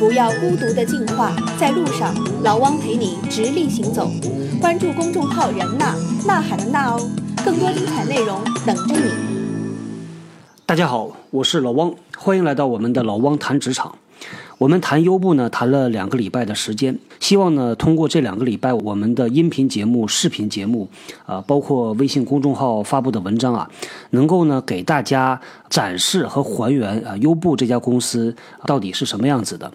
不要孤独的进化，在路上，老汪陪你直立行走。关注公众号“人呐呐喊的呐哦，更多精彩内容等着你。大家好，我是老汪，欢迎来到我们的老汪谈职场。我们谈优步呢，谈了两个礼拜的时间，希望呢，通过这两个礼拜我们的音频节目、视频节目，啊，包括微信公众号发布的文章啊，能够呢给大家展示和还原啊优步这家公司到底是什么样子的。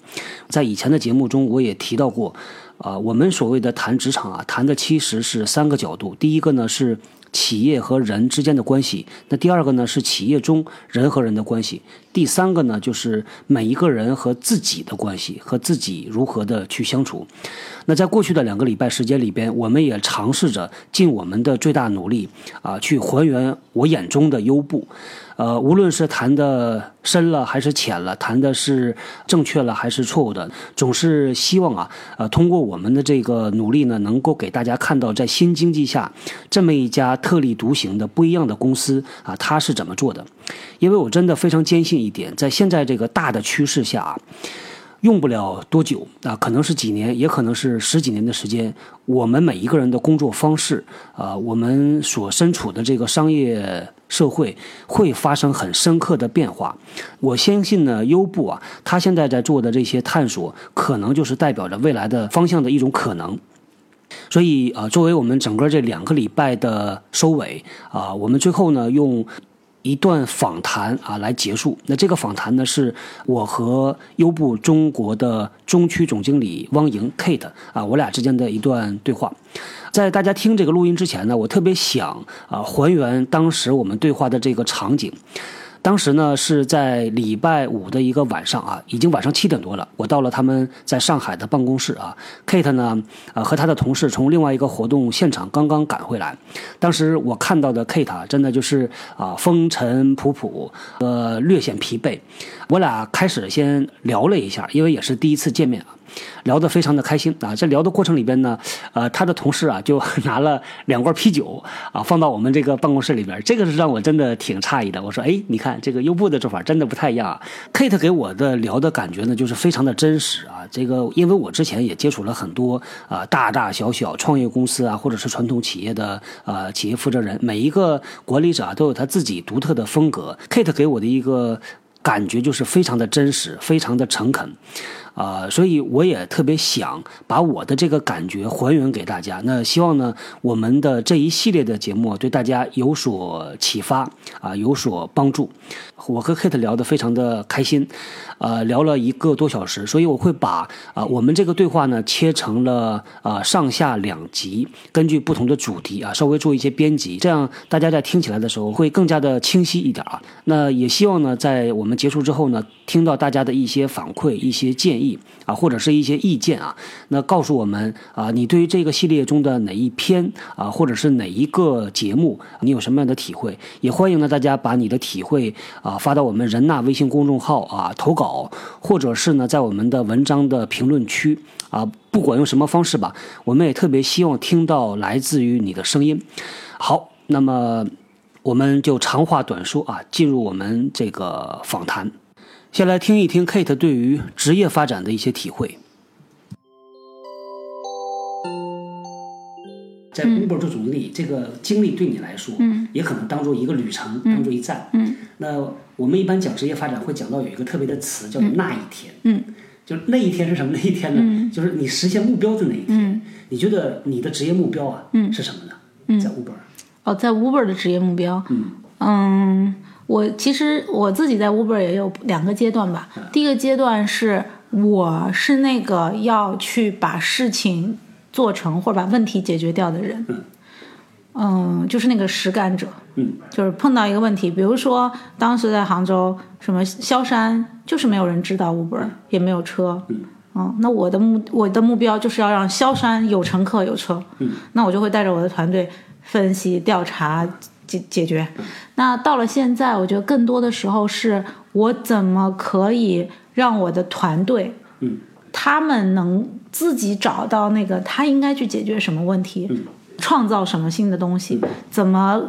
在以前的节目中，我也提到过，啊，我们所谓的谈职场啊，谈的其实是三个角度，第一个呢是。企业和人之间的关系，那第二个呢是企业中人和人的关系，第三个呢就是每一个人和自己的关系，和自己如何的去相处。那在过去的两个礼拜时间里边，我们也尝试着尽我们的最大努力啊，去还原我眼中的优步。呃，无论是谈的深了还是浅了，谈的是正确了还是错误的，总是希望啊，呃，通过我们的这个努力呢，能够给大家看到在新经济下这么一家特立独行的不一样的公司啊，它是怎么做的？因为我真的非常坚信一点，在现在这个大的趋势下啊。用不了多久啊，可能是几年，也可能是十几年的时间。我们每一个人的工作方式啊，我们所身处的这个商业社会会发生很深刻的变化。我相信呢，优步啊，他现在在做的这些探索，可能就是代表着未来的方向的一种可能。所以啊，作为我们整个这两个礼拜的收尾啊，我们最后呢用。一段访谈啊，来结束。那这个访谈呢，是我和优步中国的中区总经理汪莹 Kate 啊，我俩之间的一段对话。在大家听这个录音之前呢，我特别想啊，还原当时我们对话的这个场景。当时呢是在礼拜五的一个晚上啊，已经晚上七点多了。我到了他们在上海的办公室啊，Kate 呢，呃，和他的同事从另外一个活动现场刚刚赶回来。当时我看到的 Kate 真的就是啊，风尘仆仆，呃，略显疲惫。我俩开始先聊了一下，因为也是第一次见面啊。聊得非常的开心啊，在聊的过程里边呢，呃，他的同事啊就 拿了两罐啤酒啊放到我们这个办公室里边，这个是让我真的挺诧异的。我说，哎，你看这个优步的做法真的不太一样啊。Kate 给我的聊的感觉呢，就是非常的真实啊。这个因为我之前也接触了很多啊大大小小创业公司啊，或者是传统企业的呃企业负责人，每一个管理者都有他自己独特的风格。Kate 给我的一个感觉就是非常的真实，非常的诚恳。啊，所以我也特别想把我的这个感觉还原给大家。那希望呢，我们的这一系列的节目对大家有所启发啊，有所帮助。我和 Kate 聊得非常的开心，呃，聊了一个多小时。所以我会把啊，我们这个对话呢切成了啊上下两集，根据不同的主题啊，稍微做一些编辑，这样大家在听起来的时候会更加的清晰一点啊。那也希望呢，在我们结束之后呢，听到大家的一些反馈、一些建议。啊，或者是一些意见啊，那告诉我们啊，你对于这个系列中的哪一篇啊，或者是哪一个节目，你有什么样的体会？也欢迎呢大家把你的体会啊发到我们人纳微信公众号啊投稿，或者是呢在我们的文章的评论区啊，不管用什么方式吧，我们也特别希望听到来自于你的声音。好，那么我们就长话短说啊，进入我们这个访谈。先来听一听 Kate 对于职业发展的一些体会。在 Uber 做总经理，这个经历对你来说，嗯，也可能当做一个旅程，当做一站，嗯。那我们一般讲职业发展，会讲到有一个特别的词，叫做那一天，嗯，就那一天是什么那一天呢？就是你实现目标的那一天。你觉得你的职业目标啊，是什么呢？在 Uber。哦，在 Uber 的职业目标，嗯嗯。我其实我自己在 Uber 也有两个阶段吧。第一个阶段是我是那个要去把事情做成或者把问题解决掉的人，嗯，就是那个实干者，嗯，就是碰到一个问题，比如说当时在杭州，什么萧山就是没有人知道 Uber，也没有车，嗯，那我的目我的目标就是要让萧山有乘客有车，嗯，那我就会带着我的团队分析调查。解解决，那到了现在，我觉得更多的时候是我怎么可以让我的团队，嗯，他们能自己找到那个他应该去解决什么问题，创造什么新的东西，怎么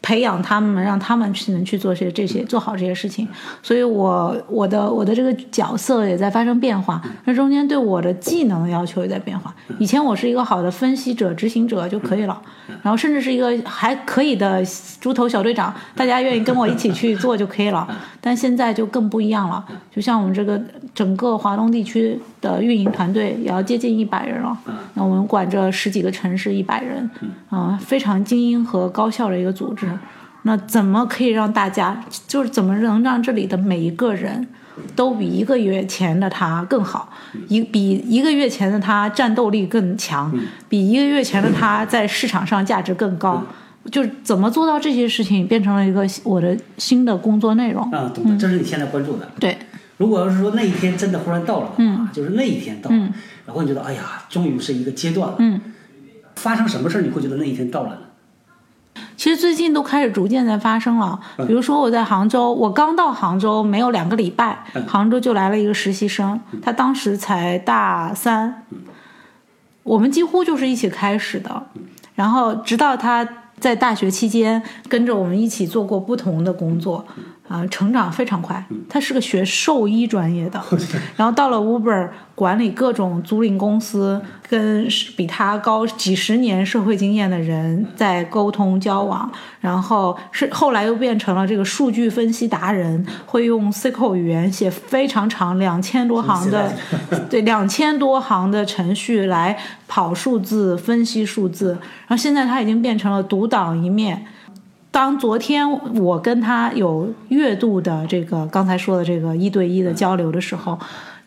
培养他们，让他们去能去做些这些做好这些事情。所以我我的我的这个角色也在发生变化，那中间对我的技能的要求也在变化。以前我是一个好的分析者、执行者就可以了，然后甚至是一个还可以的猪头小队长，大家愿意跟我一起去做就可以了。但现在就更不一样了，就像我们这个整个华东地区的运营团队也要接近一百人了，那我们管着十几个城市，一百人，啊，非常精英和高效的一个组织。那怎么可以让大家，就是怎么能让这里的每一个人，都比一个月前的他更好，一比一个月前的他战斗力更强，比一个月前的他在市场上价值更高，就是怎么做到这些事情，变成了一个我的新的工作内容。啊，懂的，这是你现在关注的。对，如果要是说那一天真的忽然到了的嗯，就是那一天到了，然后你觉得哎呀，终于是一个阶段了。嗯，发生什么事儿你会觉得那一天到了呢？其实最近都开始逐渐在发生了。比如说我在杭州，我刚到杭州没有两个礼拜，杭州就来了一个实习生，他当时才大三，我们几乎就是一起开始的，然后直到他在大学期间跟着我们一起做过不同的工作，啊、成长非常快。他是个学兽医专业的，然后到了 Uber 管理各种租赁公司，跟比他高几十年社会经验的人在沟通交往，然后是后来又变成了这个数据分析达人，会用 SQL 语言写非常长两千多行的，对两千多行的程序来跑数字、分析数字，然后现在他已经变成了独当一面。当昨天我跟他有月度的这个刚才说的这个一对一的交流的时候，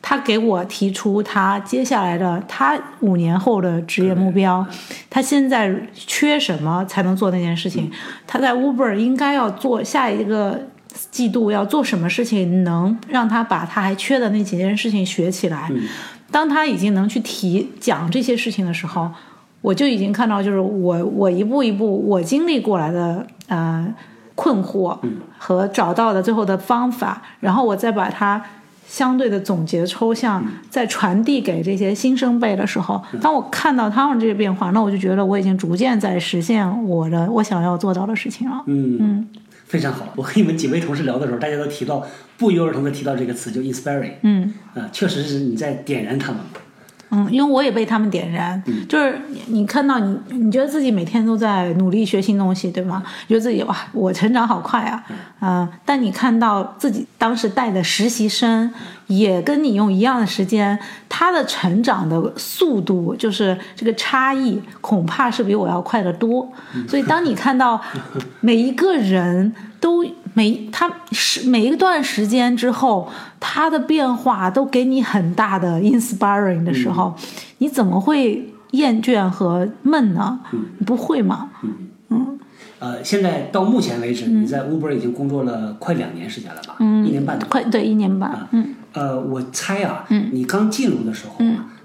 他给我提出他接下来的他五年后的职业目标，他现在缺什么才能做那件事情？他在 Uber 应该要做下一个季度要做什么事情，能让他把他还缺的那几件事情学起来。当他已经能去提讲这些事情的时候，我就已经看到，就是我我一步一步我经历过来的呃困惑和找到的最后的方法，然后我再把它相对的总结抽象，再传递给这些新生辈的时候，当我看到他们这些变化，那我就觉得我已经逐渐在实现我的我想要做到的事情了。嗯嗯非常好。我和你们几位同事聊的时候，大家都提到不约而同的提到这个词，就 inspiring。嗯啊，确实是你在点燃他们。嗯，因为我也被他们点燃，就是你你看到你，你觉得自己每天都在努力学新东西，对吗？觉得自己哇，我成长好快啊，嗯、但你看到自己当时带的实习生也跟你用一样的时间，他的成长的速度就是这个差异，恐怕是比我要快得多。所以当你看到每一个人都每他是每一段时间之后，他的变化都给你很大的 inspiring 的时候，你怎么会厌倦和闷呢？你不会吗嗯？呃，现在到目前为止，你在 Uber 已经工作了快两年时间了吧？嗯，一年半多。快对一年半，嗯呃，我猜啊，你刚进入的时候，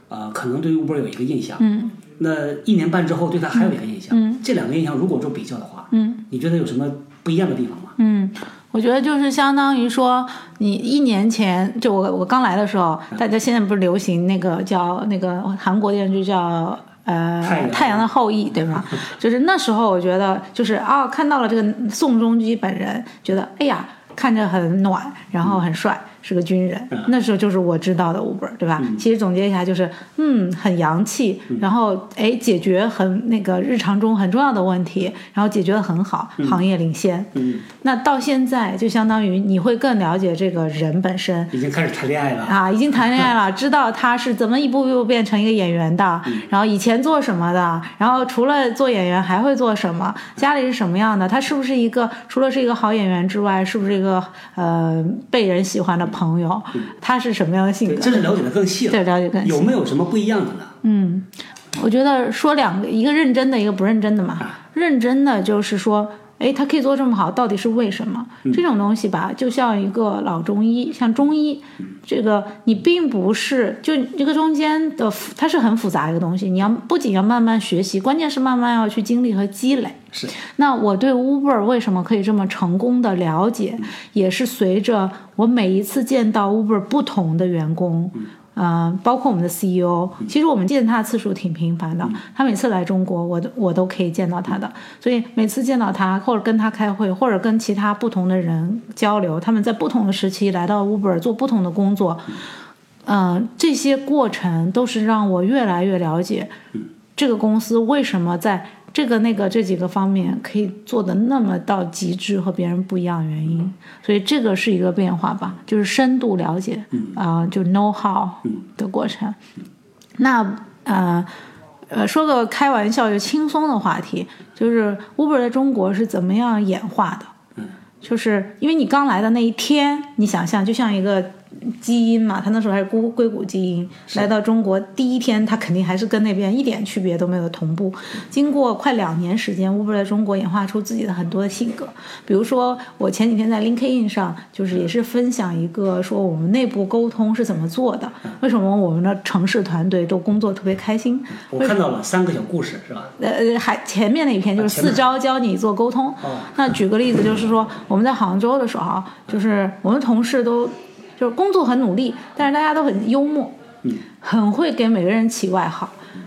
呃，可能对 Uber 有一个印象，嗯那一年半之后对他还有一个印象，嗯这两个印象如果做比较的话，嗯你觉得有什么不一样的地方嘛？嗯，我觉得就是相当于说，你一年前就我我刚来的时候，大家现在不是流行那个叫那个韩国电视剧叫。呃，太阳的后裔，对吗？就是那时候，我觉得就是啊、看到了这个宋仲基本人，觉得哎呀，看着很暖，然后很帅，是个军人。那时候就是我知道的 Uber，对吧？其实总结一下就是，嗯，很洋气，然后哎，解决很那个日常中很重要的问题，然后解决的很好，行业领先。嗯，那到现在就相当于你会更了解这个人本身。已经开始谈恋爱了，啊，已经谈恋爱了，知道他是怎么一步一步变成一个演员的，然后以前做什么的，然后除了做演员还会做什么，家里是什么样的，他是不是一个除了是一个好演员之外，是不是一个呃被人喜欢的朋友，他是什么样的性，格？这是了解的更细了。对，了解更细有没有什么不一样的呢？嗯，我觉得说两个，一个认真的，一个不认真的嘛。认真的就是说，哎，他可以做这么好，到底是为什么？这种东西吧，就像一个老中医，像中医，这个你并不是就这个中间的复，它是很复杂一个东西，你要不仅要慢慢学习，关键是慢慢要去经历和积累。是，那我对 Uber 为什么可以这么成功的了解，也是随着我每一次见到 Uber 不同的员工。嗯、包括我们的 CEO，其实我们见他的次数挺频繁的。他每次来中国，我都我都可以见到他的。所以每次见到他，或者跟他开会，或者跟其他不同的人交流，他们在不同的时期来到 Uber 做不同的工作，嗯、这些过程都是让我越来越了解这个公司为什么在这个那个这几个方面可以做的那么到极致和别人不一样原因，所以这个是一个变化吧，就是深度了解啊、就 know how 的过程。那呃呃，说个开玩笑又轻松的话题，就是 Uber 在中国是怎么样演化的？就是因为你刚来的那一天，你想象就像一个基因嘛，他那时候还是硅硅谷基因，来到中国第一天，他肯定还是跟那边一点区别都没有同步。经过快两年时间，Uber 在中国演化出自己的很多的性格。比如说，我前几天在 LinkedIn 上，就是也是分享一个说我们内部沟通是怎么做的，为什么我们的城市团队都工作特别开心。我看到了三个小故事，是吧？呃，还前面那一篇就是四招教你做沟通。哦那举个例子，就是说我们在杭州的时候啊，就是我们同事都就是工作很努力，但是大家都很幽默，嗯，很会给每个人起外号。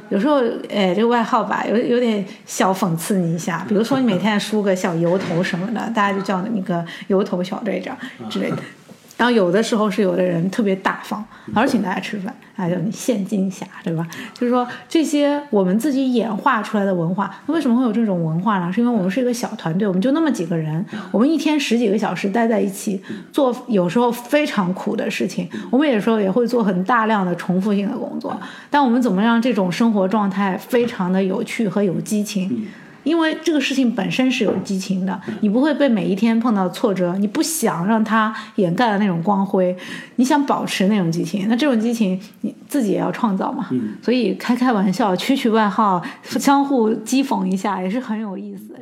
有时候，哎，这个外号吧，有有点小讽刺你一下。比如说，你每天梳个小油头什么的，大家就叫你个油头小队长之类的。然后有的时候是有的人特别大方，老是请大家吃饭，啊，叫你现金侠，对吧？就是说这些我们自己演化出来的文化，那为什么会有这种文化呢？是因为我们是一个小团队，我们就那么几个人，我们一天十几个小时待在一起，做有时候非常苦的事情，我们有时候也会做很大量的重复性的工作，但我们怎么让这种生活状态非常的有趣和有激情？因为这个事情本身是有激情的，你不会被每一天碰到挫折，你不想让它掩盖了那种光辉，你想保持那种激情，那这种激情你自己也要创造嘛。所以开开玩笑、取取外号、相互讥讽一下，也是很有意思。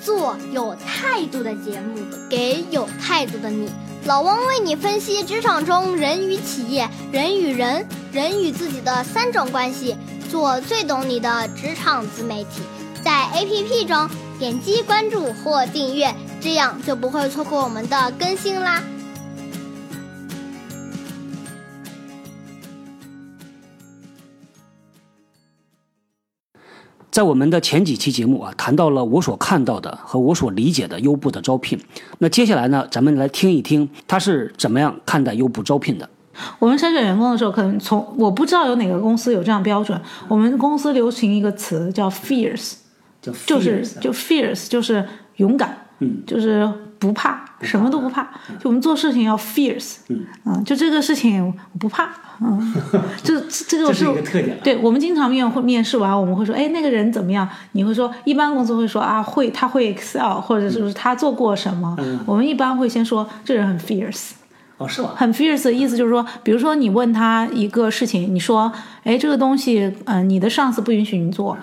做有态度的节目，给有态度的你。老汪为你分析职场中人与企业、人与人、人与自己的三种关系，做最懂你的职场自媒体。在 APP 中点击关注或订阅，这样就不会错过我们的更新啦。在我们的前几期节目啊，谈到了我所看到的和我所理解的优步的招聘。那接下来呢，咱们来听一听他是怎么样看待优步招聘的。我们筛选员工的时候，可能从我不知道有哪个公司有这样标准。我们公司流行一个词叫 fierce，就是就 fierce 就是勇敢，嗯，就是不怕，什么都不怕。就我们做事情要 fierce，嗯就这个事情我不怕，嗯，这这个这是一个特点对我们经常面会面试完，我们会说，哎，那个人怎么样？你会说，一般公司会说啊，会他会 Excel，或者就是他做过什么。嗯我们一般会先说这人很 fierce。哦，是吗？很 fierce 的意思就是说，比如说你问他一个事情，你说，哎，这个东西，嗯、你的上司不允许你做，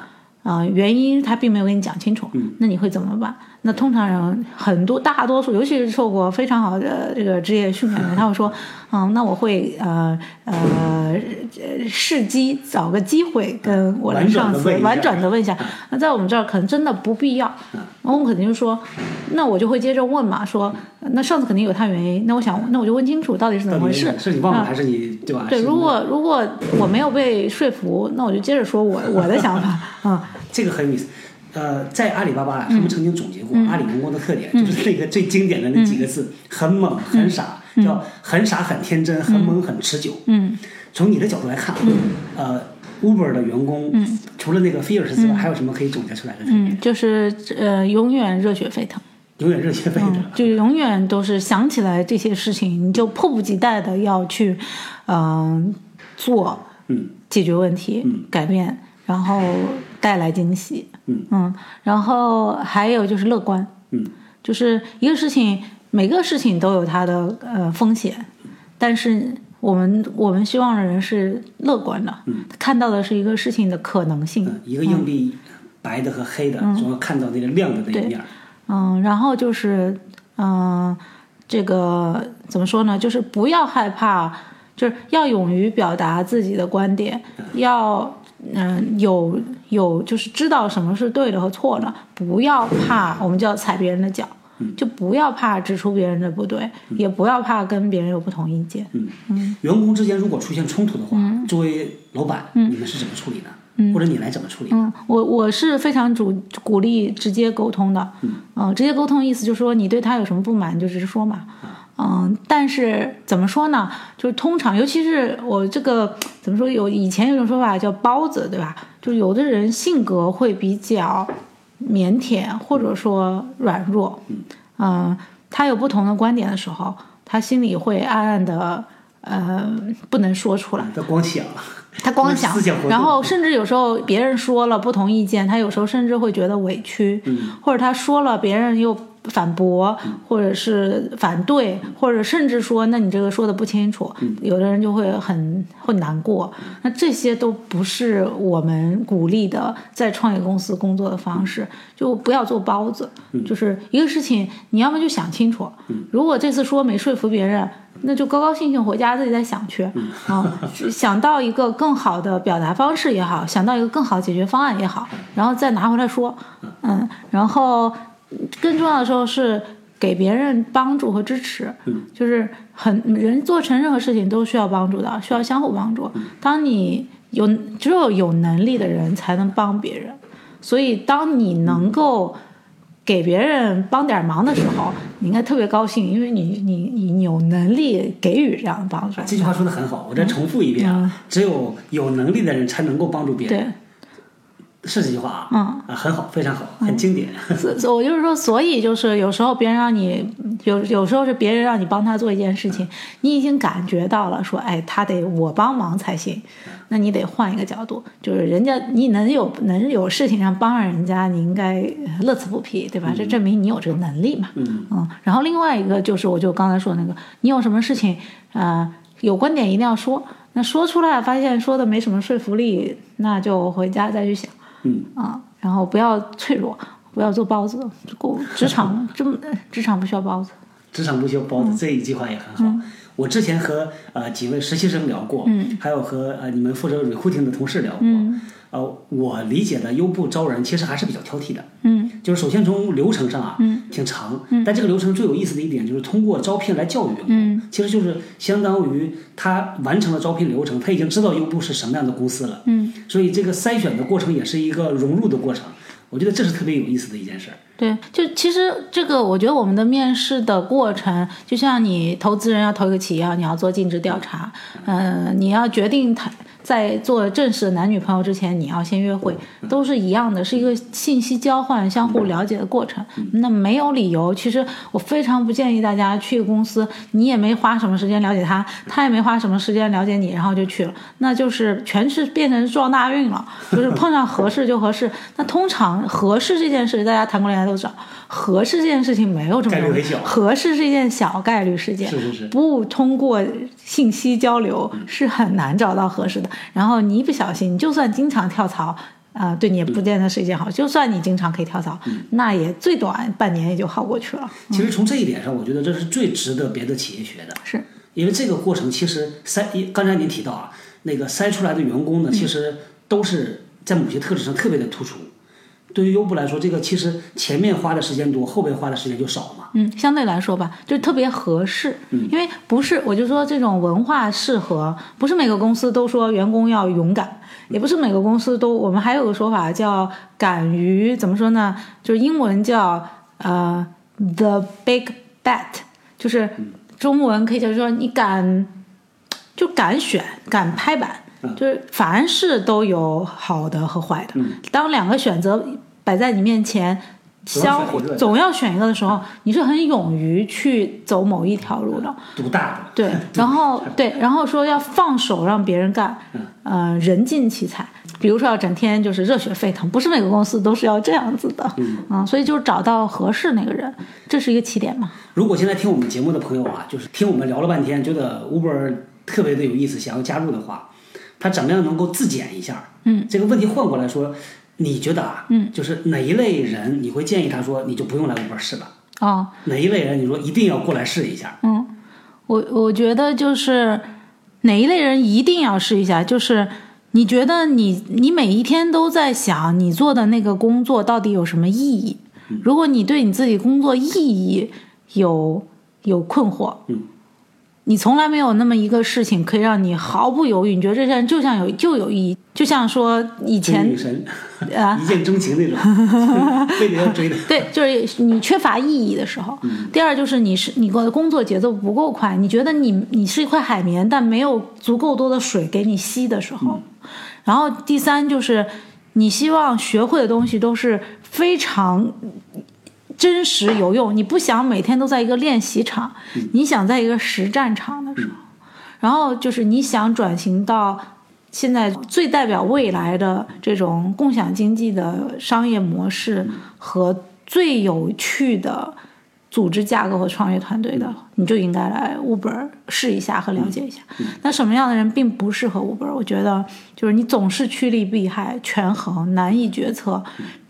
啊、原因他并没有跟你讲清楚，那你会怎么办？那通常人很多大多数，尤其是受过非常好的这个职业训练的人，他会说，嗯，那我会呃呃试机找个机会跟我的上司婉转的问一下。那在我们这儿可能真的不必要，那我们肯定就说，那我就会接着问嘛，说那上次肯定有他原因，那我想那我就问清楚到底是怎么回事，是是你忘了啊还是你对吧？对，如果如果我没有被说服，那我就接着说我我的想法，啊，这个很有意思。呃，在阿里巴巴啊，他们曾经总结过阿里员工的特点，就是那个最经典的那几个字：很猛、很傻，叫很傻、很天真，很猛、很持久。嗯，从你的角度来看，呃，Uber 的员工除了那个 fierce 之外，还有什么可以总结出来的特点？嗯，就是呃，永远热血沸腾，永远热血沸腾。就永远都是想起来这些事情，你就迫不及待的要去，嗯、做，嗯，解决问题，嗯。改变，然后带来惊喜，嗯。然后还有就是乐观，嗯，就是一个事情，每个事情都有它的呃风险，但是我们我们希望的人是乐观的，嗯，看到的是一个事情的可能性，嗯一个硬币，白的和黑的，总要看到那个亮的那一面儿。嗯，然后就是，嗯、这个怎么说呢？就是不要害怕，就是要勇于表达自己的观点，要嗯、有有就是知道什么是对的和错的，不要怕，我们叫踩别人的脚。就不要怕指出别人的不对，也不要怕跟别人有不同意见。嗯员工之间如果出现冲突的话，作为老板，你们是怎么处理呢？或者你来怎么处理？嗯，我我是非常主鼓励直接沟通的。嗯、直接沟通意思就是说你对他有什么不满，你就直说嘛。嗯，但是怎么说呢？就是通常，尤其是我这个怎么说？有以前有种说法叫包子，对吧？就有的人性格会比较腼腆，或者说软弱。嗯、他有不同的观点的时候，他心里会暗暗的呃不能说出来。他光想，他光想然后甚至有时候别人说了不同意见，他有时候甚至会觉得委屈，或者他说了别人又反驳，或者是反对，或者甚至说那你这个说的不清楚，有的人就会很会难过。那这些都不是我们鼓励的在创业公司工作的方式，就不要做包子。就是一个事情，你要么就想清楚，如果这次说没说服别人。那就高高兴兴回家自己再想去啊，想到一个更好的表达方式也好，想到一个更好的解决方案也好，然后再拿回来说，嗯，然后更重要的时候是给别人帮助和支持，就是很人做成任何事情都需要帮助的，需要相互帮助。当你有只有有能力的人才能帮别人，所以当你能够。给别人帮点忙的时候，你应该特别高兴，因为你你你有能力给予这样的帮助。这句话说的很好，我再重复一遍啊，只有有能力的人才能够帮助别人。对，是这句话啊，嗯啊，很好，非常好，很经典。所所我就是说，所以就是有时候别人让你有有时候是别人让你帮他做一件事情，你已经感觉到了，说哎，他得我帮忙才行，那你得换一个角度，就是人家你能有能有事情上帮人家，你应该乐此不疲，对吧？这证明你有这个能力嘛。嗯然后另外一个就是，我就刚才说那个，你有什么事情，呃，有观点一定要说，那说出来发现说的没什么说服力，那就回家再去想。嗯啊，然后不要脆弱，不要做包子。工职场 这么职场不需要包子。职场不需要包子，这一句话也很好。我之前和呃几位实习生聊过，嗯还有和呃你们负责 recruiting 的同事聊过。嗯呃，我理解的优步招人其实还是比较挑剔的。嗯。就是首先从流程上啊，嗯挺长，嗯。但这个流程最有意思的一点就是通过招聘来教育员工，嗯。其实就是相当于他完成了招聘流程，他已经知道优步是什么样的公司了，嗯，所以这个筛选的过程也是一个融入的过程，我觉得这是特别有意思的一件事儿。对，就其实这个，我觉得我们的面试的过程，就像你投资人要投一个企业你要做尽职调查，嗯、你要决定他在做正式的男女朋友之前，你要先约会，都是一样的，是一个信息交换、相互了解的过程。那没有理由，其实我非常不建议大家去公司，你也没花什么时间了解他，他也没花什么时间了解你，然后就去了，那就是全是变成撞大运了，就是碰上合适就合适。那通常合适这件事，大家谈过恋爱都知道，合适这件事情没有这么容易概率很小，合适是一件小概率事件，是是是不通过信息交流是很难找到合适的。然后你一不小心，你就算经常跳槽。啊、对你也不见得是一件好。就算你经常可以跳槽，那也最短半年也就耗过去了。其实从这一点上，我觉得这是最值得别的企业学的。是，因为这个过程其实筛，刚才您提到啊，那个筛出来的员工呢，其实都是在某些特质上特别的突出。对于优步来说，这个其实前面花的时间多，后边花的时间就少嘛。嗯，相对来说吧，就特别合适。嗯因为不是，我就说这种文化适合，不是每个公司都说员工要勇敢，也不是每个公司都。我们还有个说法叫敢于怎么说呢？就是英文叫呃 the big bet，就是中文可以叫说你敢就敢选，敢拍板，就是凡事都有好的和坏的。当两个选择摆在你面前。相互总要选一个的时候，你是很勇于去走某一条路的。独大的，对，然后对，然后说要放手让别人干，呃，人尽其才。比如说要整天就是热血沸腾，不是每个公司都是要这样子的，嗯，所以就是找到合适那个人，这是一个起点嘛。如果现在听我们节目的朋友啊，就是听我们聊了半天，觉得 Uber 特别的有意思，想要加入的话，他怎么样能够自检一下？嗯，这个问题换过来说，你觉得啊，嗯，就是哪一类人你会建议他说你就不用来 Uber 试了？哦，哪一类人你说一定要过来试一下？嗯我我觉得就是哪一类人一定要试一下，就是你觉得你你每一天都在想你做的那个工作到底有什么意义？如果你对你自己工作意义有有困惑，嗯，你从来没有那么一个事情可以让你毫不犹豫，你觉得这件事就像有就有意义，就像说以前女神，啊 一见钟情那种，非得要追的。对，就是你缺乏意义的时候。第二就是你是你的工作节奏不够快，你觉得你你是一块海绵，但没有足够多的水给你吸的时候。然后第三就是你希望学会的东西都是非常真实有用，你不想每天都在一个练习场，你想在一个实战场的时候。然后就是你想转型到现在最代表未来的这种共享经济的商业模式和最有趣的组织架构和创业团队的，你就应该来 Uber 试一下和了解一下。那什么样的人并不适合 Uber？我觉得就是你总是趋利避害、权衡、难以决策，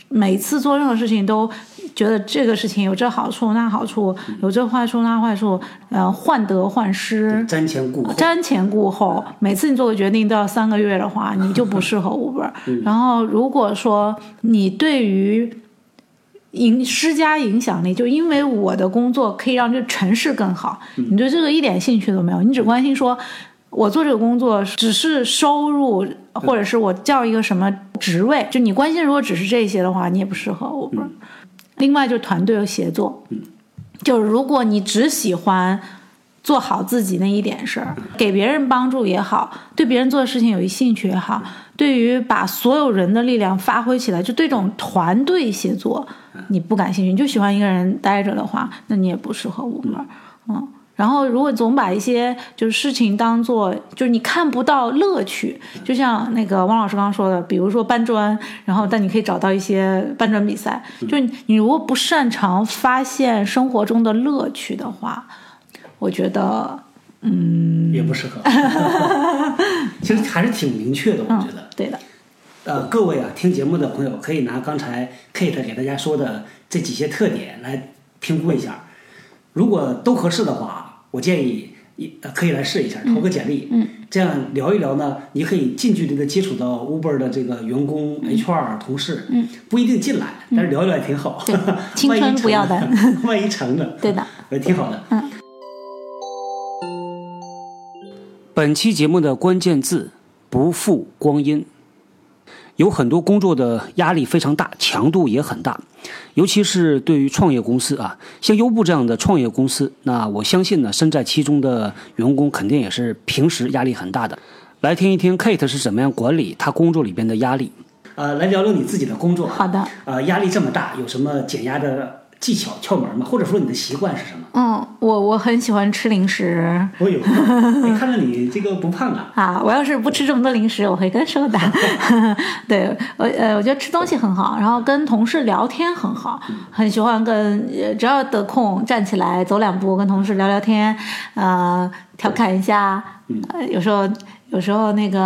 每次做任何事情都觉得这个事情有这好处那好处，有这坏处那坏处，呃，患得患失。瞻前顾后，瞻前顾后，每次你做个决定都要三个月的话，你就不适合 Uber。然后，如果说你对于影施加影响力，就因为我的工作可以让这个城市更好，你对这个一点兴趣都没有，你只关心说。我做这个工作只是收入，或者是我叫一个什么职位，就你关心如果只是这些的话，你也不适合 Uber。另外就是团队的协作，就是如果你只喜欢做好自己那一点事儿，给别人帮助也好，对别人做的事情有一兴趣也好，对于把所有人的力量发挥起来，就对这种团队协作你不感兴趣，你就喜欢一个人待着的话，那你也不适合 Uber。嗯。然后，如果总把一些就是事情当做就是你看不到乐趣，就像那个汪老师刚刚说的，比如说搬砖，然后但你可以找到一些搬砖比赛，就是你如果不擅长发现生活中的乐趣的话，我觉得，嗯，也不适合。其实还是挺明确的，我觉得。对的，呃，各位啊，听节目的朋友可以拿刚才 Kate 给大家说的这几些特点来评估一下，如果都合适的话。我建议一可以来试一下，投个简历，嗯，这样聊一聊呢，你可以近距离的接触到 Uber 的这个员工、HR 同事，嗯，不一定进来，但是聊一聊也挺好，对，青春不要的，万一成了，对的，也挺好的，嗯。本期节目的关键字：不负光阴。有很多工作的压力非常大，强度也很大，尤其是对于创业公司啊，像优步这样的创业公司，那我相信呢，身在其中的员工肯定也是平时压力很大的。来听一听 Kate 是怎么样管理他工作里边的压力。呃，来聊聊你自己的工作。好的。呃，压力这么大，有什么减压的？技巧窍门吗？或者说你的习惯是什么？嗯，我我很喜欢吃零食。我有，看到你这个不胖啊。啊，我要是不吃这么多零食，我会更瘦的。对，我呃，我觉得吃东西很好，然后跟同事聊天很好，很喜欢跟只要得空站起来走两步，跟同事聊聊天，呃，调侃一下，呃，有时候。有时候那个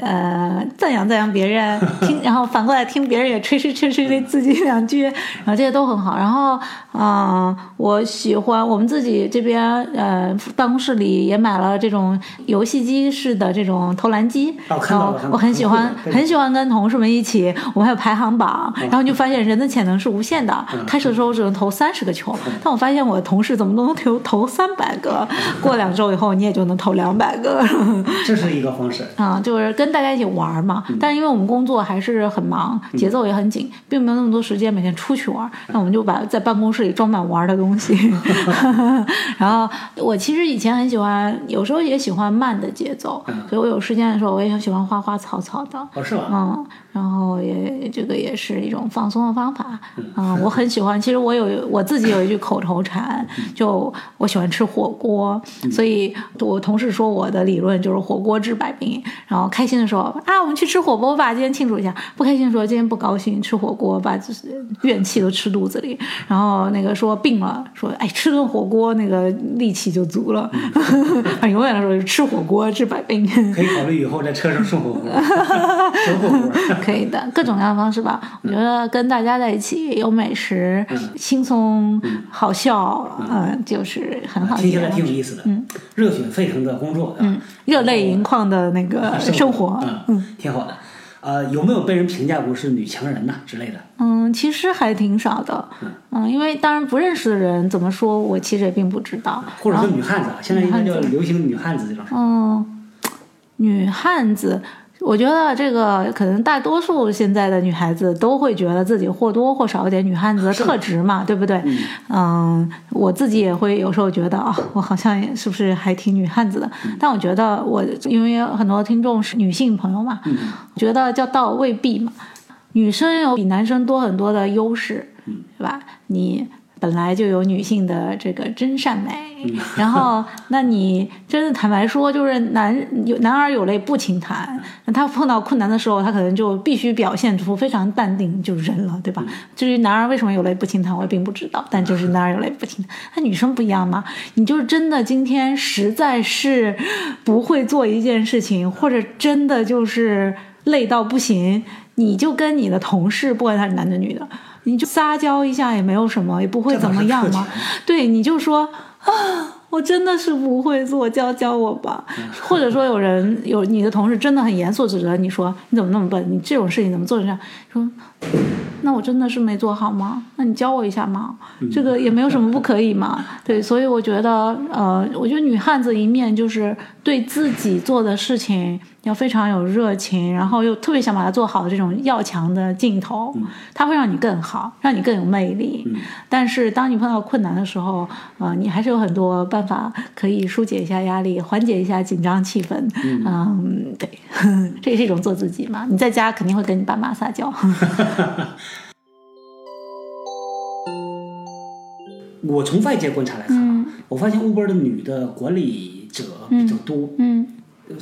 呃赞扬赞扬别人，听 然后反过来听别人也吹吹吹吹自己两句，然后这些都很好。然后嗯，我喜欢我们自己这边呃办公室里也买了这种游戏机式的这种投篮机，然后我很喜欢很喜欢跟同事们一起，我们还有排行榜，然后就发现人的潜能是无限的。开始的时候我只能投三十个球，但我发现我的同事怎么都能投投三百个，过两周以后你也就能投两百个。这是个方式啊，就是跟大家一起玩嘛。但是因为我们工作还是很忙，节奏也很紧，并没有那么多时间每天出去玩。那我们就把在办公室里装满玩的东西。然后我其实以前很喜欢，有时候也喜欢慢的节奏，所以我有时间的时候我也很喜欢花花草草的。哦，是吧？嗯。然后也这个也是一种放松的方法嗯，我很喜欢。其实我有我自己有一句口头禅，就我喜欢吃火锅，所以我同事说我的理论就是火锅治百病。然后开心的时候啊，我们去吃火锅吧，今天庆祝一下；不开心的时候，今天不高兴，吃火锅把怨气都吃肚子里。然后那个说病了，说哎吃顿火锅那个力气就足了。永远的说吃火锅治百病。可以考虑以后在车上送火锅，送火锅。可以的，各种各样的方式吧。我觉得跟大家在一起有美食，轻松好笑，嗯，就是很好。听起来挺有意思的。嗯，热血沸腾的工作，嗯，热泪盈眶的那个生活，嗯，挺好的。呃，有没有被人评价过是女强人呐之类的？嗯，其实还挺少的。嗯，因为当然不认识的人怎么说，我其实也并不知道。或者说女汉子啊，现在应该叫流行女汉子这种。嗯，女汉子。我觉得这个可能大多数现在的女孩子都会觉得自己或多或少有点女汉子的特质嘛，对不对？嗯，我自己也会有时候觉得啊，我好像是不是还挺女汉子的？但我觉得我因为很多听众是女性朋友嘛，觉得叫倒未必嘛，女生有比男生多很多的优势，对吧？你。本来就有女性的这个真善美，然后那你真的坦白说，就是男有男儿有泪不轻弹，那他碰到困难的时候，他可能就必须表现出非常淡定就忍了，对吧？至于男儿为什么有泪不轻弹，我也并不知道，但就是男儿有泪不轻弹。那女生不一样嘛，你就是真的今天实在是不会做一件事情，或者真的就是累到不行，你就跟你的同事，不管他是男的女的。你就撒娇一下也没有什么，也不会怎么样嘛。对，你就说啊，我真的是不会做，教教我吧。或者说有人有你的同事真的很严肃指责你说你怎么那么笨，你这种事情怎么做成这样？说那我真的是没做好吗？那你教我一下嘛。这个也没有什么不可以嘛。对，所以我觉得呃，我觉得女汉子一面就是对自己做的事情。要非常有热情，然后又特别想把它做好的这种要强的劲头，它会让你更好，让你更有魅力。但是当你碰到困难的时候，呃，你还是有很多办法可以疏解一下压力，缓解一下紧张气氛。嗯，对，这也是一种做自己嘛。你在家肯定会跟你爸妈撒娇。我从外界观察来看，我发现 Uber 的女的管理者比较多。嗯，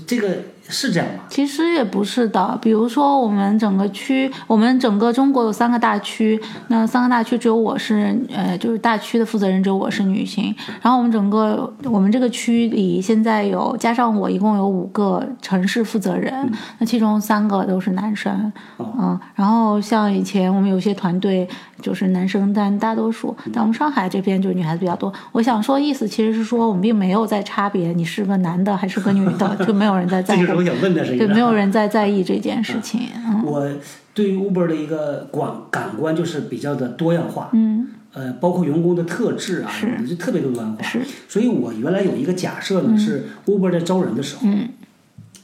这个。是这样吗？其实也不是的。比如说，我们整个区，我们整个中国有三个大区，那三个大区只有我是，呃，就是大区的负责人只有我是女性。然后我们整个我们这个区里现在有加上我，一共有五个城市负责人，那其中三个都是男生。嗯，然后像以前我们有些团队就是男生占大多数，但我们上海这边就是女孩子比较多。我想说意思其实是说，我们并没有在差别你是个男的还是个女的，就没有人在在乎。我想问的是，对，没有人在在意这件事情。我对于 Uber 的一个感感官就是比较的多样化，嗯，呃，包括员工的特质啊，是就特别的多样化。是，所以我原来有一个假设呢，是 Uber 在招人的时候，嗯，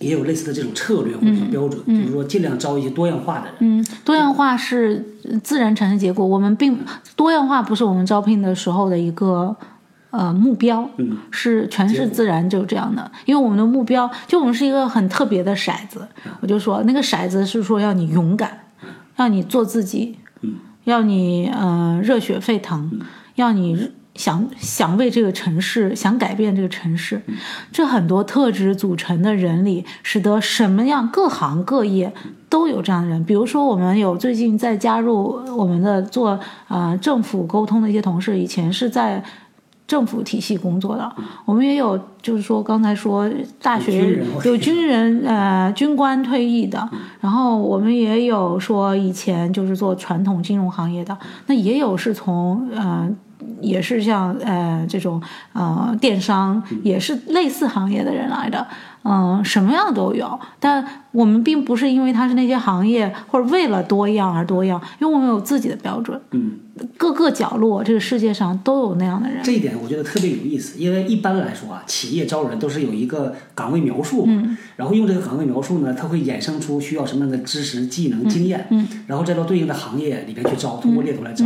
也有类似的这种策略或者标准，就是说尽量招一些多样化的人。嗯，多样化是自然产生结果，我们并多样化不是我们招聘的时候的一个。呃，目标是全是自然就这样的，因为我们的目标就我们是一个很特别的骰子，我就说那个骰子是说要你勇敢，要你做自己，要你呃热血沸腾，要你想想为这个城市想改变这个城市，这很多特质组成的人里，使得什么样各行各业都有这样的人。比如说，我们有最近在加入我们的做呃政府沟通的一些同事，以前是在。政府体系工作的，我们也有，就是说刚才说大学有军人，呃，军官退役的，然后我们也有说以前就是做传统金融行业的，那也有是从，呃，也是像呃这种呃电商，也是类似行业的人来的。嗯，什么样都有，但我们并不是因为他是那些行业或者为了多样而多样，因为我们有自己的标准。嗯，各个角落这个世界上都有那样的人。这一点我觉得特别有意思，因为一般来说啊，企业招人都是有一个岗位描述，嗯，然后用这个岗位描述呢，它会衍生出需要什么样的知识、技能、经验，嗯，然后再到对应的行业里边去招，通过猎头来招。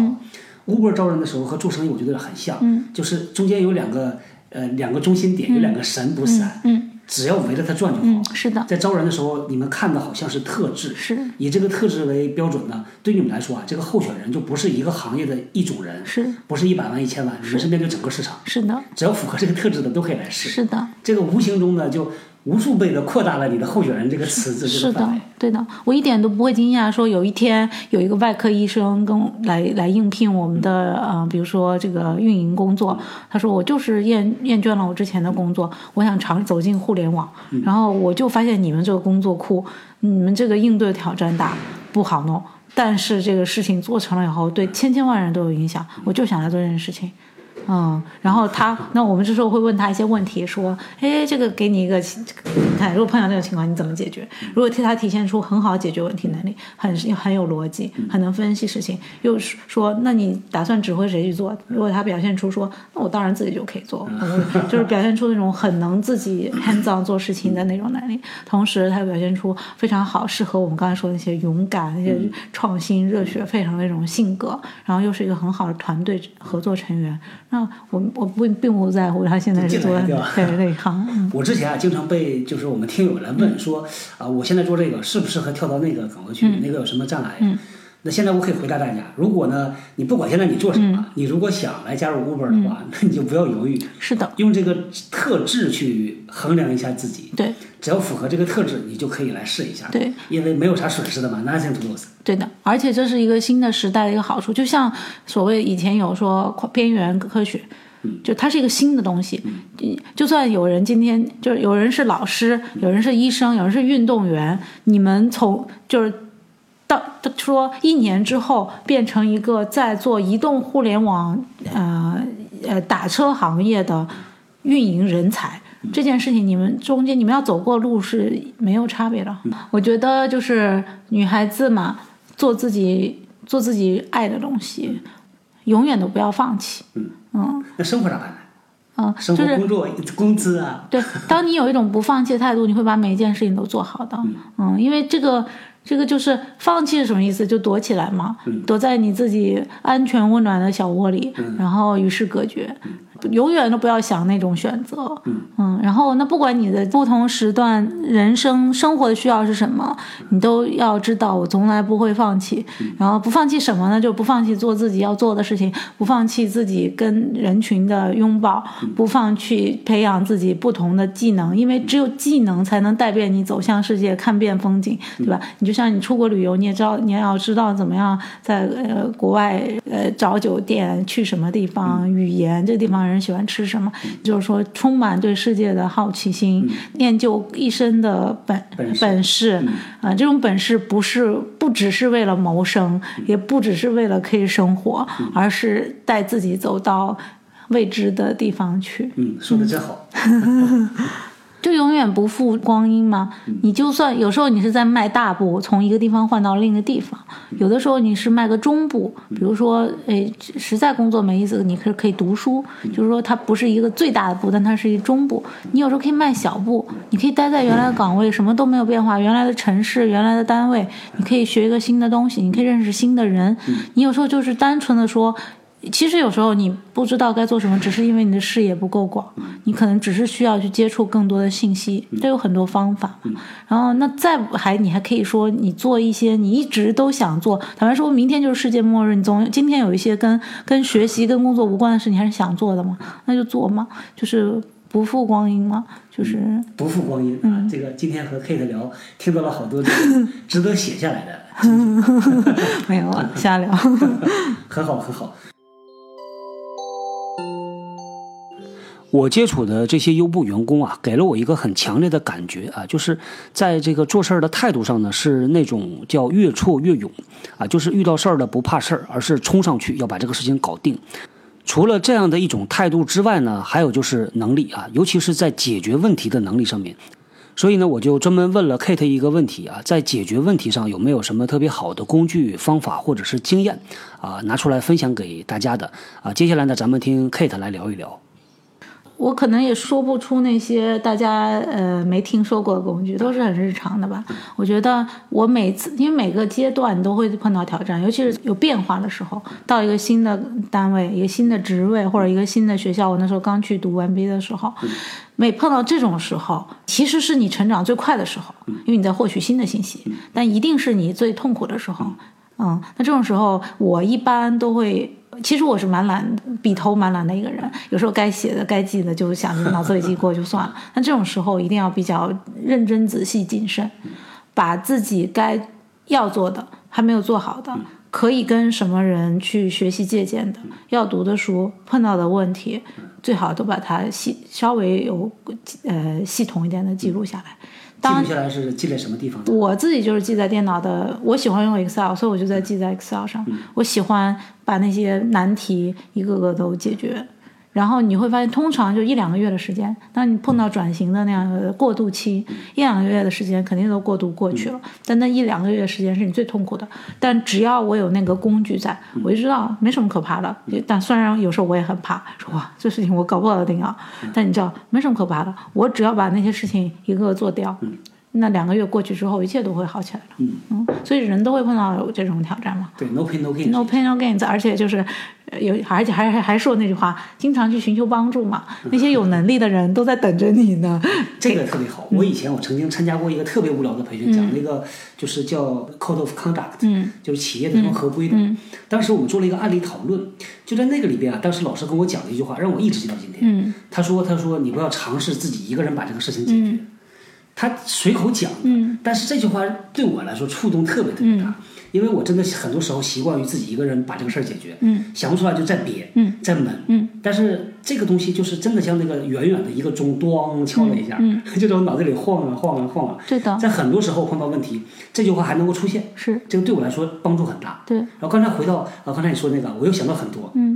Uber 招人的时候和做生意我觉得很像，嗯，就是中间有两个呃两个中心点，有两个神不散，嗯。只要围着它转就好。是的，在招人的时候，你们看的好像是特质，是以这个特质为标准呢。对你们来说啊，这个候选人就不是一个行业的一种人，是不是一百万、一千万？你们是面对整个市场。是的，只要符合这个特质的都可以来试。是的，这个无形中呢就。无数倍的扩大了你的候选人这个池子是的，对的，我一点都不会惊讶。说有一天有一个外科医生跟来来应聘我们的呃，比如说这个运营工作，他说我就是厌厌倦了我之前的工作，我想尝走进互联网。然后我就发现你们这个工作库，你们这个应对挑战大，不好弄。但是这个事情做成了以后，对千千万人都有影响。我就想来做这件事情。嗯，然后他，那我们这时候会问他一些问题，说，哎，这个给你一个，你看，如果碰到这种情况，你怎么解决？如果替他体现出很好解决问题能力，很很有逻辑，很能分析事情，又是说，那你打算指挥谁去做？如果他表现出说，那我当然自己就可以做，就是表现出那种很能自己 hands on 做事情的那种能力，同时他表现出非常好，适合我们刚才说的那些勇敢、那些创新、热血沸腾的那种性格，然后又是一个很好的团队合作成员。那我我不并不在乎他现在是做对行。嗯我之前啊，经常被就是我们听友来问说啊，我现在做这个适不适合跳到那个岗位去？那个有什么障碍？嗯那现在我可以回答大家，如果呢，你不管现在你做什么，你如果想来加入 Uber 的话，那你就不要犹豫，是的，用这个特质去衡量一下自己。对只要符合这个特质，你就可以来试一下。对，因为没有啥损失的嘛，nothing to lose。对的，而且这是一个新的时代的一个好处，就像所谓以前有说边缘科学。就它是一个新的东西，就算有人今天就是有人是老师，有人是医生，有人是运动员，你们从就是到说一年之后变成一个在做移动互联网呃呃打车行业的运营人才。这件事情，你们中间你们要走过路是没有差别的。我觉得就是女孩子嘛，做自己做自己爱的东西，永远都不要放弃。嗯那生活咋办呢？嗯，生活、就是工作、工资啊，对，当你有一种不放弃的态度，你会把每一件事情都做好的。嗯，因为这个，这个就是放弃是什么意思？就躲起来嘛，躲在你自己安全温暖的小窝里，然后与世隔绝。永远都不要想那种选择，嗯，然后那不管你的不同时段人生生活的需要是什么，你都要知道，我从来不会放弃。然后不放弃什么呢？就不放弃做自己要做的事情，不放弃自己跟人群的拥抱，不放弃培养自己不同的技能，因为只有技能才能带遍你走向世界，看遍风景，对吧？你就像你出国旅游，你也知道，你也要知道怎么样在呃国外呃找酒店，去什么地方，语言这个地方。人喜欢吃什么？就是说，充满对世界的好奇心，练就一身的本本事啊！这种本事不是不只是为了谋生，也不只是为了可以生活，而是带自己走到未知的地方去。嗯，说的真好。就永远不负光阴吗？你就算有时候你是在迈大步，从一个地方换到另一个地方；有的时候你是迈个中步，比如说，诶，实在工作没意思，你可可以读书，就是说它不是一个最大的步，但它是一中步。你有时候可以迈小步，你可以待在原来的岗位，什么都没有变化，原来的城市、原来的单位，你可以学一个新的东西，你可以认识新的人。你有时候就是单纯的说。其实有时候你不知道该做什么，只是因为你的视野不够广，你可能只是需要去接触更多的信息，都有很多方法。然后那再还你还可以说你做一些你一直都想做，坦白说明天就是世界末日，你总今天有一些跟跟学习跟工作无关的事，你还是想做的嘛？那就做嘛，就是不负光阴嘛，就是不负光阴啊！这个今天和 Kate 聊，听到了好多这个值得写下来的，没有啊，瞎聊，很 好很好。我接触的这些优步员工啊，给了我一个很强烈的感觉啊，就是在这个做事儿的态度上呢，是那种叫越挫越勇啊，就是遇到事儿了不怕事儿，而是冲上去要把这个事情搞定。除了这样的一种态度之外呢，还有就是能力啊，尤其是在解决问题的能力上面。所以呢，我就专门问了 Kate 一个问题啊，在解决问题上有没有什么特别好的工具、方法或者是经验啊，拿出来分享给大家的啊。接下来呢，咱们听 Kate 来聊一聊。我可能也说不出那些大家呃没听说过的工具，都是很日常的吧。我觉得我每次因为每个阶段都会碰到挑战，尤其是有变化的时候，到一个新的单位、一个新的职位或者一个新的学校。我那时候刚去读 MBA 的时候，每碰到这种时候，其实是你成长最快的时候，因为你在获取新的信息，但一定是你最痛苦的时候。嗯，那这种时候我一般都会。其实我是蛮懒，笔头蛮懒的一个人。有时候该写的、该记的，就想着脑子里记过就算了。那这种时候一定要比较认真、仔细、谨慎，把自己该要做的还没有做好的，可以跟什么人去学习借鉴的，要读的书、碰到的问题，最好都把它系稍微有呃系统一点的记录下来。记录下来是记在什么地方？我自己就是记在电脑的，我喜欢用 Excel，所以我就在记在 Excel 上。我喜欢把那些难题一个个都解决，然后你会发现，通常就一两个月的时间，当你碰到转型的那样的过渡期，一两个月的时间肯定都过渡过去了。但那一两个月的时间是你最痛苦的。但只要我有那个工具在，我就知道没什么可怕的。但虽然有时候我也很怕，说哇，这事情我搞不搞定啊？但你知道，没什么可怕的。我只要把那些事情一个个做掉。那两个月过去之后，一切都会好起来了。嗯嗯，所以人都会碰到这种挑战嘛。对，no pain no gain。no pain no gain，而且就是有，而且还还还说那句话，经常去寻求帮助嘛。那些有能力的人都在等着你呢。这个特别好。我以前我曾经参加过一个特别无聊的培训，讲那个就是叫 code of conduct，嗯，就是企业的什么合规的。当时我们做了一个案例讨论，就在那个里边啊，当时老师跟我讲了一句话，让我一直记到今天。嗯，他说：“他说你不要尝试自己一个人把这个事情解决。”他随口讲的，但是这句话对我来说触动特别特别大，因为我真的很多时候习惯于自己一个人把这个事儿解决，想不出来就再憋，再闷，嗯。但是这个东西就是真的像那个远远的一个钟咣敲了一下，就在我脑子里晃啊晃啊晃啊，对的，在很多时候碰到问题，这句话还能够出现，是。这个对我来说帮助很大，对。然后刚才回到啊，刚才你说那个，我又想到很多，嗯。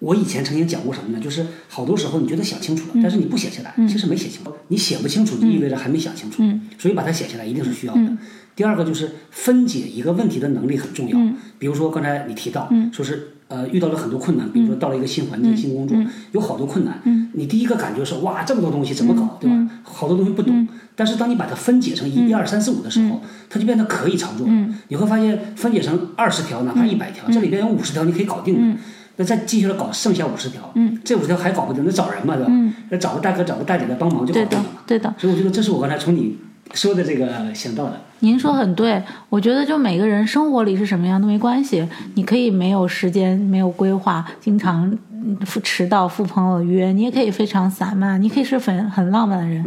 我以前曾经讲过什么呢？就是好多时候你觉得想清楚了，但是你不写下来，其实没写清楚。你写不清楚就意味着还没想清楚，所以把它写下来一定是需要的。第二个就是分解一个问题的能力很重要。比如说刚才你提到，说是呃遇到了很多困难，比如说到了一个新环境、新工作，有好多困难。你第一个感觉是哇，这么多东西怎么搞，对吧？好多东西不懂。但是当你把它分解成一、一二、三四五的时候，它就变得可以操作。你会发现分解成二十条，哪怕一百条，这里边有五十条你可以搞定的。那再继续的搞，剩下五十条，嗯，这五十条还搞不定，那找人嘛，对吧？嗯，那找个大哥，找个大姐来帮忙就搞定了。对的，所以我觉得这是我刚才从你说的这个想到的。您说很对，我觉得就每个人生活里是什么样都没关系，你可以没有时间，没有规划，经常。迟到赴朋友约，你也可以非常散漫，你可以是很很浪漫的人，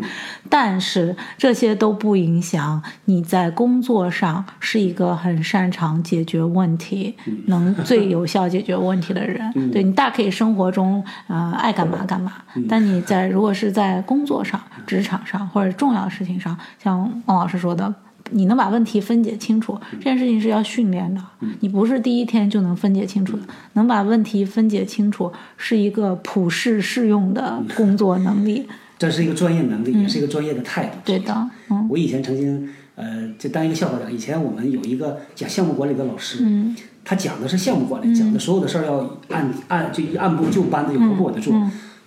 但是这些都不影响你在工作上是一个很擅长解决问题、能最有效解决问题的人。对你大可以生活中呃爱干嘛干嘛，但你在如果是在工作上、职场上或者重要事情上，像王老师说的。你能把问题分解清楚，这件事情是要训练的。你不是第一天就能分解清楚的。能把问题分解清楚，是一个普世适用的工作能力。这是一个专业能力，也是一个专业的态度。对的，嗯。我以前曾经，呃，就当一个笑话讲。以前我们有一个讲项目管理的老师，嗯，他讲的是项目管理，讲的所有的事儿要按按就按部就班的有条不紊的做。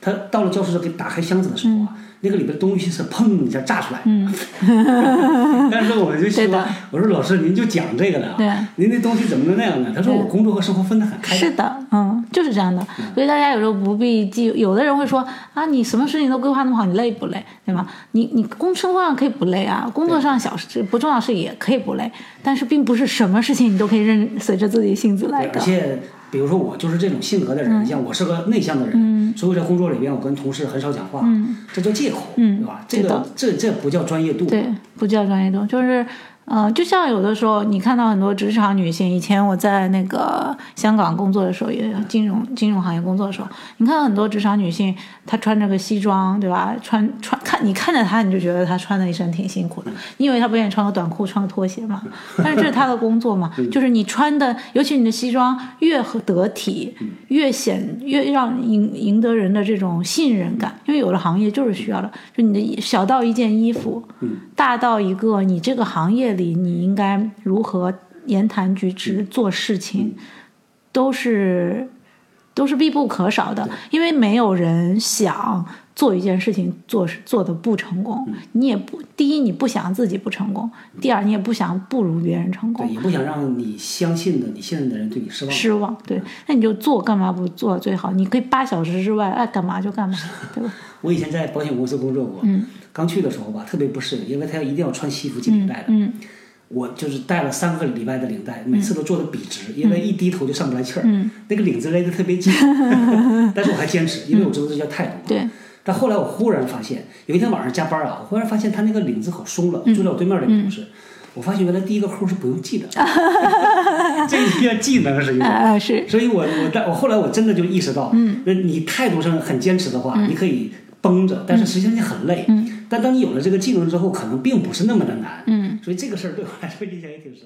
他到了教室给打开箱子的时候啊。那个里边的东西是砰一下炸出来，嗯，但是我就希望，我说老师您就讲这个的，对，您那东西怎么能那样呢？他说我工作和生活分得很开。是的，嗯，就是这样的。所以大家有时候不必记，有的人会说啊，你什么事情都规划那么好，你累不累？对吗？你你工生活上可以不累啊，工作上小事不重要事也可以不累，但是并不是什么事情你都可以任随着自己性子来的。而且。比如说我就是这种性格的人，像我是个内向的人，所以在工作里边我跟同事很少讲话，这叫借口，对吧？这个这这不叫专业度，对，不叫专业度，就是。嗯，就像有的时候你看到很多职场女性，以前我在那个香港工作的时候，也金融金融行业工作的时候，你看到很多职场女性，她穿着个西装，对吧？穿穿看你看着她，你就觉得她穿的一身挺辛苦的，你以为她不愿意穿个短裤，穿个拖鞋嘛。但是这是她的工作嘛，就是你穿的，尤其你的西装越得体，越显越让赢赢得人的这种信任感，因为有的行业就是需要的，就你的小到一件衣服，大到一个你这个行业。里你应该如何言谈举止做事情，都是都是必不可少的，因为没有人想做一件事情做做的不成功。你也不第一你不想自己不成功，第二你也不想不如别人成功，对也不想让你相信的、你信任的人对你失望。失望，对，那你就做，干嘛不做最好？你可以八小时之外爱干嘛就干嘛，对吧？我以前在保险公司工作过，嗯。刚去的时候吧，特别不适应，因为他要一定要穿西服系领带的。嗯，我就是戴了三个礼拜的领带，每次都做的笔直，因为一低头就上不来气儿。嗯，那个领子勒的特别紧，但是我还坚持，因为我知道这叫态度。对。但后来我忽然发现，有一天晚上加班啊，我忽然发现他那个领子可松了。坐在我对面那个同事，我发现原来第一个扣是不用系的，这一个技能是。啊是。所以我我但我后来我真的就意识到，嗯，那你态度上很坚持的话，你可以。绷着，但是实际上你很累。嗯，但当你有了这个技能之后，可能并不是那么的难。嗯，所以这个事儿对我来说印象也挺深。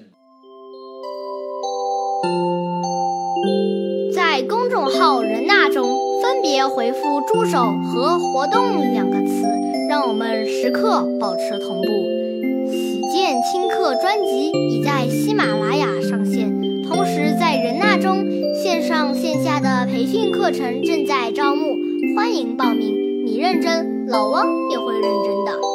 在公众号“人呐”中。分别回复“助手”和“活动”两个词，让我们时刻保持同步。喜见轻课专辑已在喜马拉雅上线，同时在人纳中线上线下的培训课程正在招募，欢迎报名。你认真，老汪也会认真的。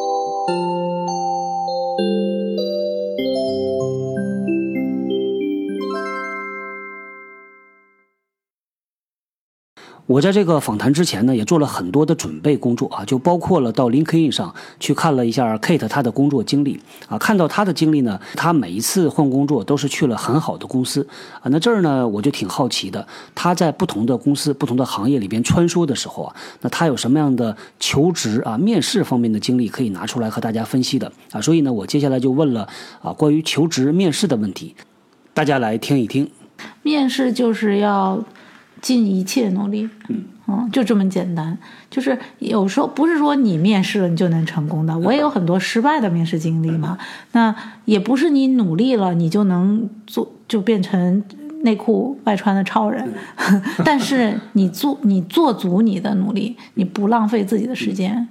我在这个访谈之前呢，也做了很多的准备工作啊，就包括了到 LinkedIn 上去看了一下 Kate 她的工作经历啊，看到她的经历呢，她每一次换工作都是去了很好的公司啊。那这儿呢，我就挺好奇的，她在不同的公司、不同的行业里边穿梭的时候啊，那她有什么样的求职啊、面试方面的经历可以拿出来和大家分析的啊？所以呢，我接下来就问了啊关于求职面试的问题，大家来听一听。面试就是要。尽一切努力，嗯，就这么简单。就是有时候不是说你面试了你就能成功的，我也有很多失败的面试经历嘛。那也不是你努力了你就能做就变成内裤外穿的超人，但是你做你做足你的努力，你不浪费自己的时间。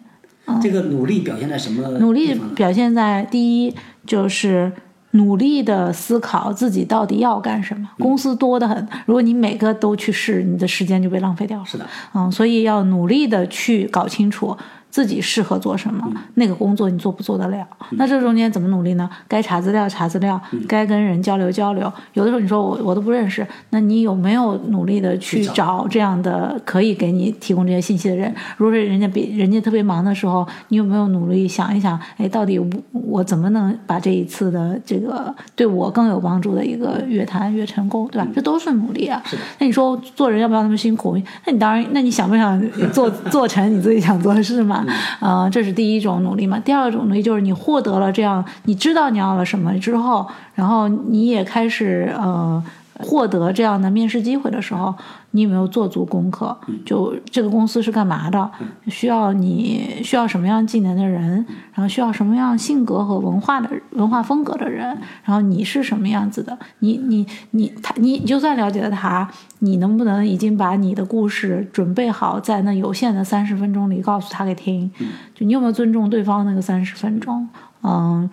这个努力表现在什么？努力表现在第一就是。努力的思考自己到底要干什么。公司多得很，如果你每个都去试，你的时间就被浪费掉了。是的，嗯，所以要努力的去搞清楚。自己适合做什么，那个工作你做不做得了？那这中间怎么努力呢？该查资料查资料，该跟人交流交流。有的时候你说我我都不认识，那你有没有努力的去找这样的可以给你提供这些信息的人？如果是人家比人家特别忙的时候，你有没有努力想一想？哎，到底我我怎么能把这一次的这个对我更有帮助的一个约谈越成功？对吧？这都是努力啊。那你说做人要不要那么辛苦？那你当然，那你想不想做 做成你自己想做的事嘛？呃，这是第一种努力嘛。第二种努力就是你获得了这样，你知道你要了什么之后，然后你也开始呃。获得这样的面试机会的时候，你有没有做足功课？就这个公司是干嘛的？需要你需要什么样技能的人？然后需要什么样性格和文化的文化风格的人？然后你是什么样子的？你你你他你就算了解了他，你能不能已经把你的故事准备好，在那有限的三十分钟里告诉他给听？就你有没有尊重对方那个三十分钟？嗯。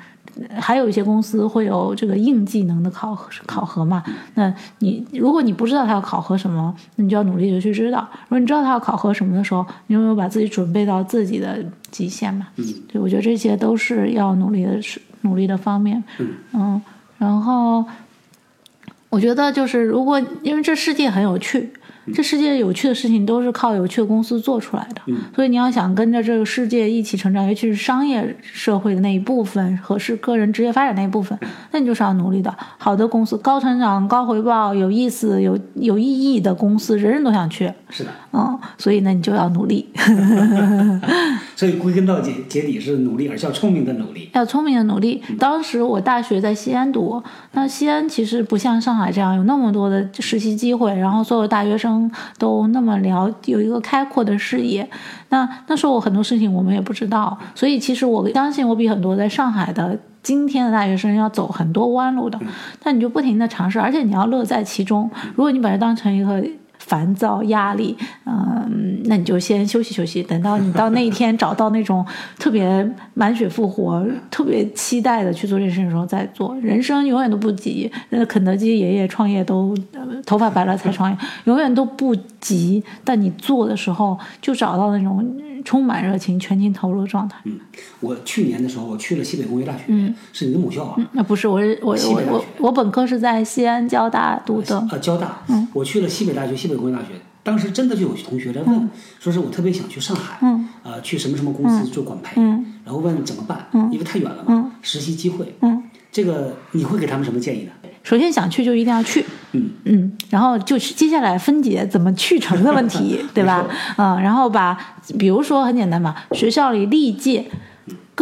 还有一些公司会有这个硬技能的考核考核嘛？那你如果你不知道他要考核什么，那你就要努力的去知道。如果你知道他要考核什么的时候，你有没有把自己准备到自己的极限嘛？嗯，对，我觉得这些都是要努力的，是努力的方面。嗯，然后我觉得就是如果因为这世界很有趣。这世界有趣的事情都是靠有趣的公司做出来的，所以你要想跟着这个世界一起成长，尤其是商业社会的那一部分和是个人职业发展那一部分，那你就是要努力的。好的公司，高成长、高回报、有意思、有有意义的公司，人人都想去。是的，嗯，所以呢，你就要努力。所以归根到结结底是努力，而是要聪明的努力。要聪明的努力。当时我大学在西安读，那西安其实不像上海这样有那么多的实习机会，然后所有大学生。都那么了，有一个开阔的视野。那那时候我很多事情我们也不知道，所以其实我相信我比很多在上海的今天的大学生要走很多弯路的。但你就不停的尝试，而且你要乐在其中。如果你把它当成一个。烦躁、压力，嗯，那你就先休息休息，等到你到那一天找到那种特别满血复活、特别期待的去做这件事的时候再做。人生永远都不急，那肯德基爷爷创业都头发白了才创业，永远都不急。但你做的时候，就找到那种。充满热情、全情投入的状态。嗯，我去年的时候，我去了西北工业大学，嗯，是你的母校啊？那不是，我是我我我我本科是在西安交大读的。呃，交大。嗯，我去了西北大学、西北工业大学，当时真的就有同学在问，说是我特别想去上海，嗯，呃，去什么什么公司做管培，嗯，然后问怎么办，嗯，因为太远了嘛，嗯，实习机会，嗯，这个你会给他们什么建议呢？首先想去就一定要去，嗯嗯，然后就是接下来分解怎么去成的问题，对吧？嗯，然后把比如说很简单嘛，学校里历届。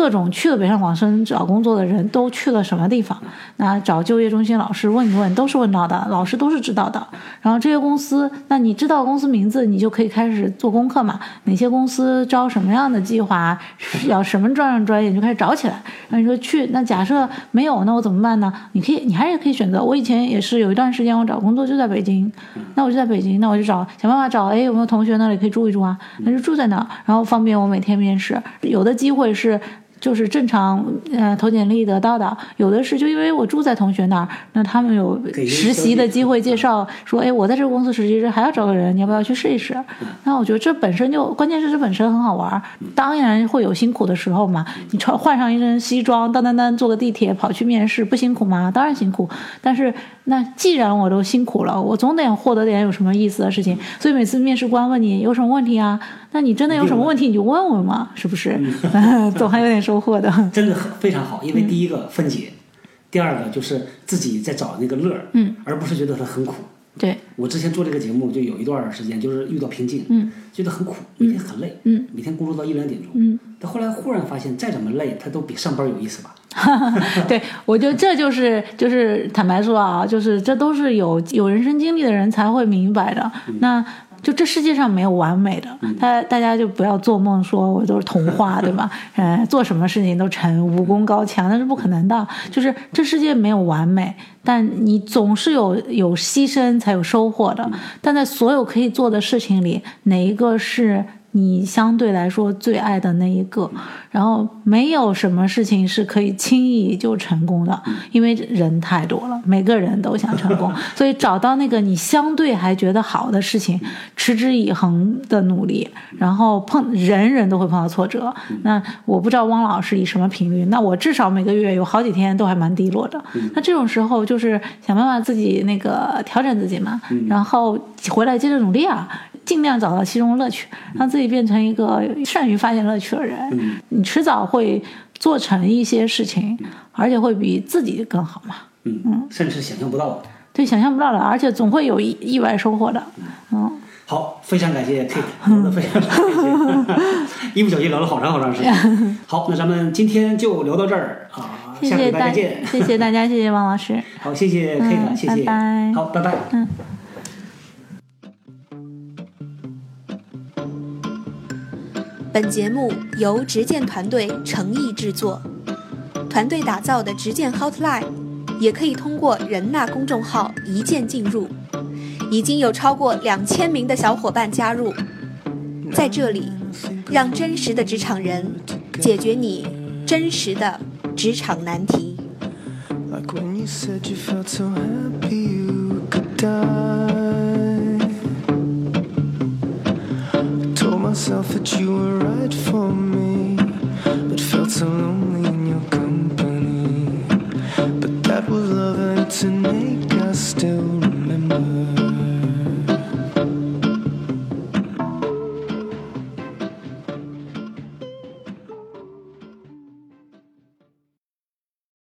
各种去了北上广深找工作的人都去了什么地方？那找就业中心老师问一问，都是问到的，老师都是知道的。然后这些公司，那你知道公司名字，你就可以开始做功课嘛。哪些公司招什么样的计划，要什么专业专业，你就开始找起来。然后你说去，那假设没有，那我怎么办呢？你可以，你还是可以选择。我以前也是有一段时间，我找工作就在北京，那我就在北京，那我就找想办法找，哎，有没有同学那里可以住一住啊？那就住在那儿，然后方便我每天面试。有的机会是。就是正常，呃，投简历得到的，有的是就因为我住在同学那儿，那他们有实习的机会介绍，说，哎，我在这个公司实习，还要找个人，你要不要去试一试？那我觉得这本身就，关键是这本身很好玩，当然会有辛苦的时候嘛。你穿换上一身西装，当当当坐个地铁跑去面试，不辛苦吗？当然辛苦，但是。那既然我都辛苦了，我总得获得点有什么意思的事情。所以每次面试官问你有什么问题啊，那你真的有什么问题你就问问嘛，是不是？总还有点收获的。真的非常好，因为第一个分解，第二个就是自己在找那个乐儿，嗯，而不是觉得它很苦。对，我之前做这个节目就有一段时间，就是遇到瓶颈，嗯，觉得很苦，每天很累，嗯，每天工作到一两点钟，嗯，但后来忽然发现，再怎么累，它都比上班有意思吧。对，我觉得这就是就是坦白说啊，就是这都是有有人生经历的人才会明白的。那。就这世界上没有完美的，大大家就不要做梦说我都是童话，对吧？嗯，做什么事情都成，武功高强那是不可能的。就是这世界没有完美，但你总是有有牺牲才有收获的。但在所有可以做的事情里，哪一个是？你相对来说最爱的那一个，然后没有什么事情是可以轻易就成功的，因为人太多了，每个人都想成功，所以找到那个你相对还觉得好的事情，持之以恒的努力，然后碰人人都会碰到挫折。那我不知道汪老师以什么频率，那我至少每个月有好几天都还蛮低落的。那这种时候就是想办法自己那个调整自己嘛，然后回来接着努力啊。尽量找到其中乐趣，让自己变成一个善于发现乐趣的人。你迟早会做成一些事情，而且会比自己更好嘛。嗯嗯，甚至是想象不到的。对，想象不到的，而且总会有意意外收获的。嗯，好，非常感谢 Kate，聊得非常感谢，一不小心聊了好长好长时间。好，那咱们今天就聊到这儿啊，下礼拜再见。谢谢大家，谢谢王老师。好，谢谢 Kate，谢谢。拜拜。好，拜拜。嗯。本节目由执剑团队诚意制作，团队打造的执剑 Hotline 也可以通过人纳公众号一键进入，已经有超过两千名的小伙伴加入，在这里，让真实的职场人解决你真实的职场难题。myself that you were right for me, but felt so lonely in your company. But that was love and to make us still.